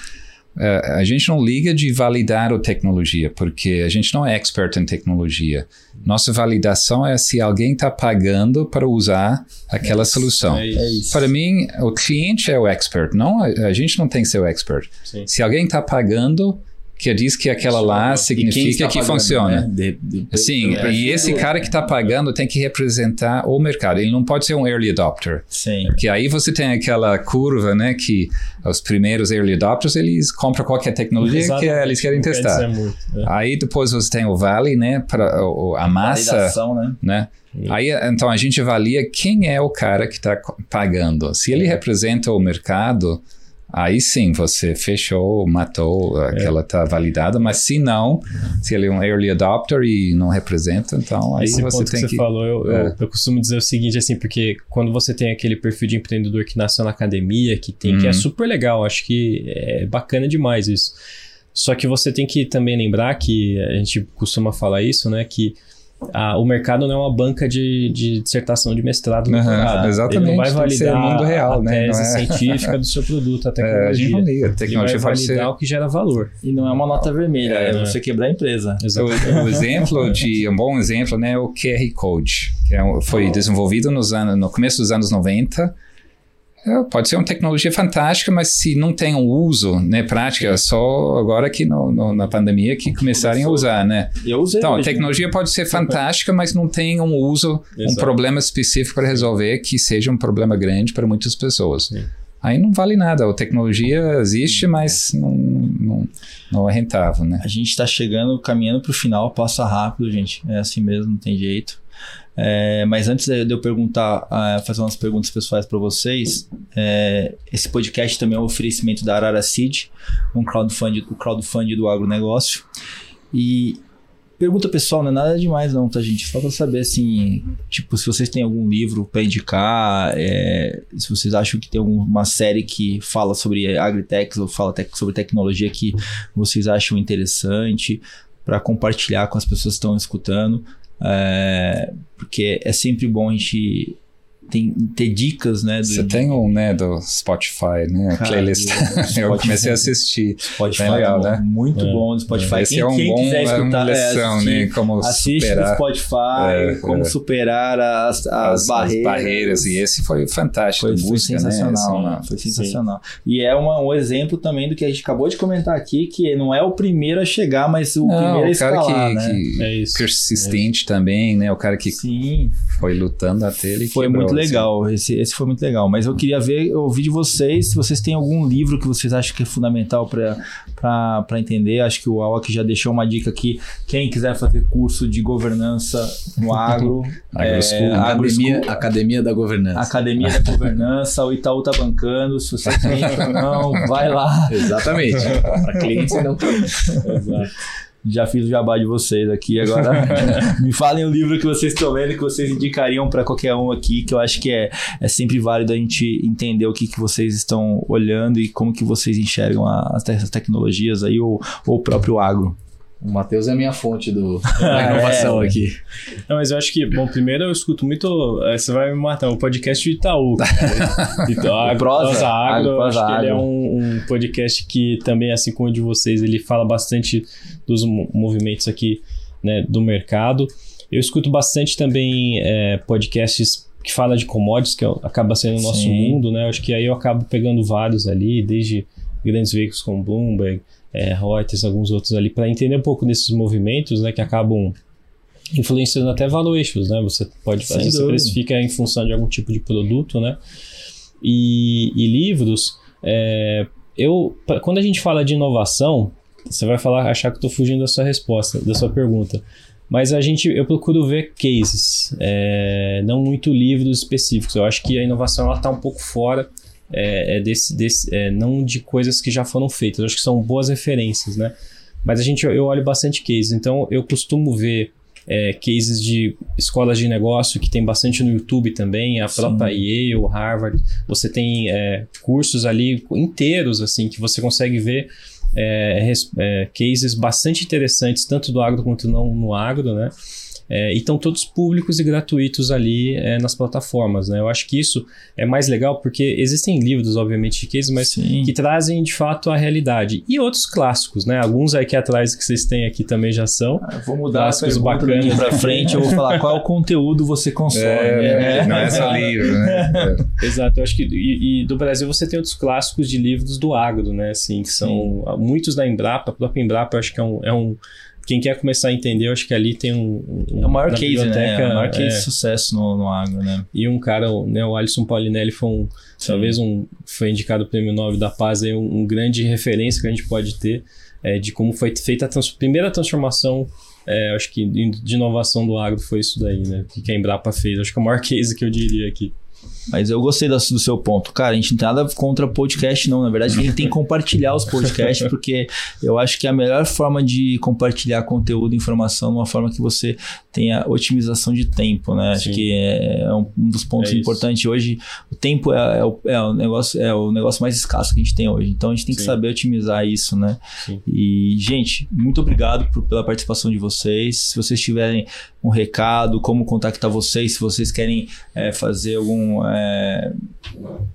Uh, a gente não liga de validar a tecnologia, porque a gente não é expert em tecnologia. Nossa validação é se alguém está pagando para usar aquela é solução. É para mim, o cliente é o expert, não a, a gente não tem que ser o expert. Sim. Se alguém está pagando, que diz que aquela lá significa que pagando, funciona. Né? De, de, Sim, e esse cara que está pagando tem que representar o mercado. Ele não pode ser um early adopter. Sim. Porque aí você tem aquela curva, né, que os primeiros early adopters, eles compram qualquer tecnologia Exatamente. que eles querem testar. Muito, é. Aí depois você tem o vale, né, para a massa, Validação, né? né? Aí, então a gente avalia quem é o cara que está pagando. Se ele representa o mercado, Aí sim, você fechou, matou, aquela está validada, mas se não, se ele é um early adopter e não representa, então aí Esse você ponto tem que você falou, eu, é. eu, eu, costumo dizer o seguinte, assim, porque quando você tem aquele perfil de empreendedor que nasceu na academia, que tem, uhum. que é uhum. super legal, acho que é bacana demais isso. Só que você tem que também lembrar que a gente costuma falar isso, né, que a, o mercado não é uma banca de, de dissertação de mestrado. Uhum, exatamente. Ele não vai validar mundo real, a né? tese é... científica do seu produto, a tecnologia. [LAUGHS] É, a gente não liga. A tecnologia Ele vai validar ser... o que gera valor. E não é uma nota vermelha, é, é você quebrar a empresa. O, o, exemplo de, [LAUGHS] um bom exemplo, né, é o QR Code, que é, foi desenvolvido nos anos, no começo dos anos 90 é, pode ser uma tecnologia fantástica, mas se não tem um uso, né, prática, é só agora que no, no, na pandemia que começarem a usar, né? Eu usei então, a tecnologia pode ser fantástica, mas não tem um uso, Exato. um problema específico para resolver que seja um problema grande para muitas pessoas. Sim. Aí não vale nada. A tecnologia existe, mas não, não, não é rentável, né? A gente está chegando, caminhando para o final, passa rápido, gente. É assim mesmo, não tem jeito. É, mas antes de eu perguntar, uh, fazer umas perguntas pessoais para vocês, é, esse podcast também é um oferecimento da Arara Seed, um crowdfunding, o crowdfunding do agronegócio. E pergunta pessoal, não é nada demais não, tá, gente? Só pra saber, assim, tipo, se vocês têm algum livro pra indicar, é, se vocês acham que tem alguma série que fala sobre agritech ou fala sobre tecnologia que vocês acham interessante para compartilhar com as pessoas que estão escutando. É, porque é sempre bom a gente tem, ter dicas, né? Você tem um, né, do Spotify, né? Cara, playlist. eu [LAUGHS] comecei a assistir. Spotify é legal, né? Muito é, bom do Spotify. Esse quem, é um quem bom, quiser escutar, uma lição, é, né? Como assiste superar. no Spotify, é, como é. superar as, as, as, barreiras. as, barreiras. E esse foi fantástico. Foi, música, foi né? sensacional, né? Foi sensacional. Sim. E é uma, um exemplo também do que a gente acabou de comentar aqui, que não é o primeiro a chegar, mas o Não, primeiro a escalar, o cara que, né? que é isso. persistente também, né? O cara que Sim. foi lutando até ele Foi muito assim. Legal. Esse, esse foi muito legal. Mas eu queria ver, ouvir de vocês, se vocês têm algum livro que vocês acham que é fundamental para entender. Acho que o Awak já deixou uma dica aqui. Quem quiser fazer curso de governança no [LAUGHS] agro, é, Academia, Academia da Governança. Academia da Governança, o Itaú tá bancando. Se você tem não, vai lá. Exatamente. [LAUGHS] para clientes não. Exato. Já fiz o jabá de vocês aqui. Agora, [LAUGHS] me falem o livro que vocês estão lendo, que vocês indicariam para qualquer um aqui, que eu acho que é, é sempre válido a gente entender o que, que vocês estão olhando e como que vocês enxergam as, as tecnologias aí, ou, ou o próprio agro. O Matheus é a minha fonte do, [LAUGHS] da inovação é, aqui. Não, mas eu acho que, bom, primeiro eu escuto muito. É, você vai me matar, o podcast de Itaú. [LAUGHS] então, a Prosa, Prosa Agro, eu acho que ele é um, um, podcast que também, assim como o de vocês, ele fala bastante dos movimentos aqui né, do mercado. Eu escuto bastante também é, podcasts que falam de commodities, que é acaba sendo o nosso Sim. mundo, né? Eu acho que aí eu acabo pegando vários ali, desde grandes veículos como Bloomberg, é, Reuters, alguns outros ali, para entender um pouco desses movimentos, né, que acabam influenciando até valuations, né? Você pode fazer, você precifica em função de algum tipo de produto, né? E, e livros, é, eu, pra, quando a gente fala de inovação, você vai falar, achar que estou fugindo da sua resposta, da sua pergunta. Mas a gente, eu procuro ver cases, é, não muito livros específicos. Eu acho que a inovação ela está um pouco fora é, é desse, desse é, não de coisas que já foram feitas. Eu acho que são boas referências, né? Mas a gente, eu olho bastante cases. Então, eu costumo ver é, cases de escolas de negócio que tem bastante no YouTube também, a Sim. própria Yale, Harvard. Você tem é, cursos ali inteiros, assim, que você consegue ver é, é, cases bastante interessantes, tanto do agro quanto não no agro, né? É, e estão todos públicos e gratuitos ali é, nas plataformas, né? Eu acho que isso é mais legal porque existem livros, obviamente, de cases, mas Sim. que trazem de fato a realidade. E outros clássicos, né? Alguns aqui atrás que vocês têm aqui também já são. Ah, vou mudar clássicos bacanas para frente. Eu vou falar qual é o conteúdo você consome. É, né? Não é só livro, né? [LAUGHS] Exato. Eu acho que e, e, do Brasil você tem outros clássicos de livros do agro, né? Assim, que são Sim. muitos da Embrapa, a própria Embrapa, eu acho que é um, é um quem quer começar a entender, eu acho que ali tem um. um é o maior case, né? É o maior case é, de sucesso no, no agro, né? E um cara, né, o Alisson Paulinelli foi um. Talvez um. Foi indicado o prêmio Nobel da Paz, aí, um, um grande referência que a gente pode ter é, de como foi feita a trans, primeira transformação. É, acho que de inovação do agro foi isso daí, né? Que a Embrapa fez. Acho que é o maior [LAUGHS] case que eu diria aqui. Mas eu gostei do, do seu ponto. Cara, a gente não tem nada contra podcast, não. Na verdade, a gente tem que compartilhar os podcasts, porque eu acho que é a melhor forma de compartilhar conteúdo e informação é uma forma que você tenha otimização de tempo, né? Sim. Acho que é, é um, dos pontos é importantes. Hoje, o tempo é, é, o, é, o, negócio, é o negócio mais escasso que a gente tem hoje. Então, a gente tem que Sim. saber otimizar isso, né? Sim. E, gente, muito obrigado por, pela participação de vocês. Se vocês tiverem um recado, como contactar vocês, se vocês querem é, fazer algum é,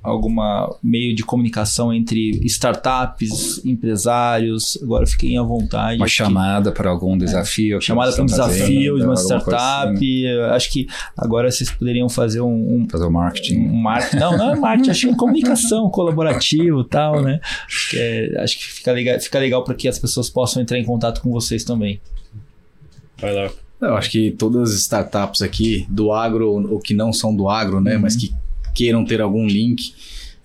alguma meio de comunicação entre startups, empresários, agora fiquem à vontade. Uma chamada para algum desafio. É, chamada para um desafio de uma startup. Assim. Acho que agora vocês poderiam fazer um, um fazer o um marketing. Um marketing. Não, não é marketing, acho que é comunicação [LAUGHS] colaborativo, tal, né? Acho que, é, acho que fica legal, fica legal para que as pessoas possam entrar em contato com vocês também. Vai lá. Eu acho que todas as startups aqui do agro ou que não são do agro, né, uhum. mas que queiram ter algum link,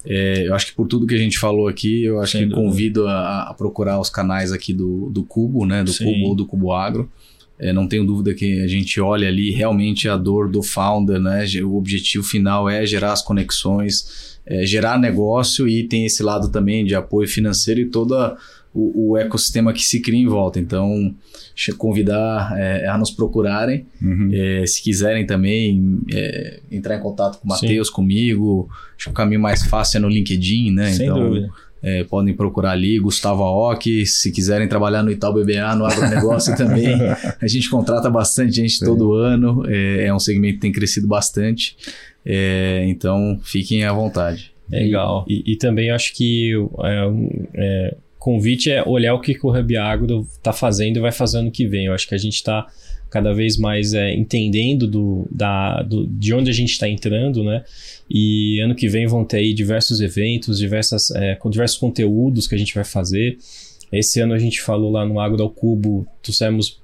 é, eu acho que por tudo que a gente falou aqui, eu acho Sem que dúvida. convido a, a, procurar os canais aqui do, do Cubo, né, do Sim. Cubo ou do Cubo Agro. É, não tenho dúvida que a gente olha ali realmente a dor do founder, né? O objetivo final é gerar as conexões, é, gerar negócio e tem esse lado também de apoio financeiro e toda o, o, ecossistema que se cria em volta. Então, convidar é, a nos procurarem. Uhum. É, se quiserem também é, entrar em contato com o Matheus, comigo. Acho que o caminho mais fácil é no LinkedIn, né? Sem então, dúvida. É, podem procurar ali, Gustavo Aoki, se quiserem trabalhar no Itaú BBA, no agronegócio [LAUGHS] também. A gente contrata bastante gente Sim. todo ano, é, é, um segmento que tem crescido bastante, é, então fiquem à vontade. Legal. E, e, e também acho que é, é, convite é olhar o que, o Hub Agro está fazendo e vai fazer ano que vem. Eu acho que a gente está cada vez mais é, entendendo do, da, do, de onde a gente está entrando, né? E ano que vem vão ter aí diversos eventos, diversas, é, com diversos conteúdos que a gente vai fazer. Esse ano a gente falou lá no Agro ao Cubo, trouxemos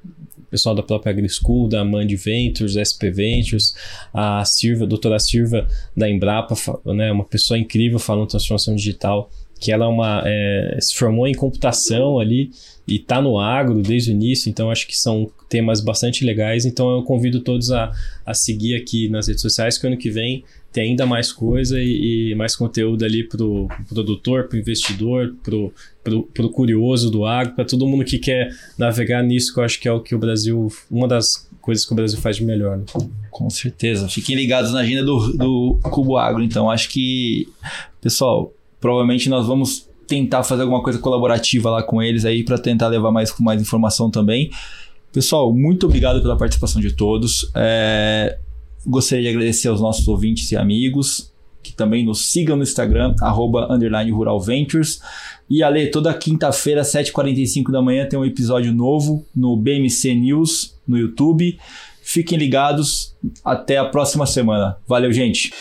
pessoal da própria AgriSchool, da Mand Ventures, SP Ventures, a Silva, a doutora Silva da Embrapa, né, uma pessoa incrível falando transformação digital que ela é uma, é, se formou em computação ali e está no agro desde o início, então acho que são temas bastante legais. Então eu convido todos a, a seguir aqui nas redes sociais, que ano que vem tem ainda mais coisa e, e mais conteúdo ali para o pro produtor, para o investidor, para o curioso do agro, para todo mundo que quer navegar nisso, que eu acho que é o que o Brasil, uma das coisas que o Brasil faz de melhor. Né? Com certeza. Fiquem ligados na agenda do, do Cubo Agro. Então, acho que, pessoal, Provavelmente nós vamos tentar fazer alguma coisa colaborativa lá com eles aí para tentar levar mais com mais informação também. Pessoal, muito obrigado pela participação de todos. É, gostaria de agradecer aos nossos ouvintes e amigos que também nos sigam no Instagram, arroba underline Rural Ventures. E Ale, toda quinta-feira, 7h45 da manhã, tem um episódio novo no BMC News no YouTube. Fiquem ligados. Até a próxima semana. Valeu, gente!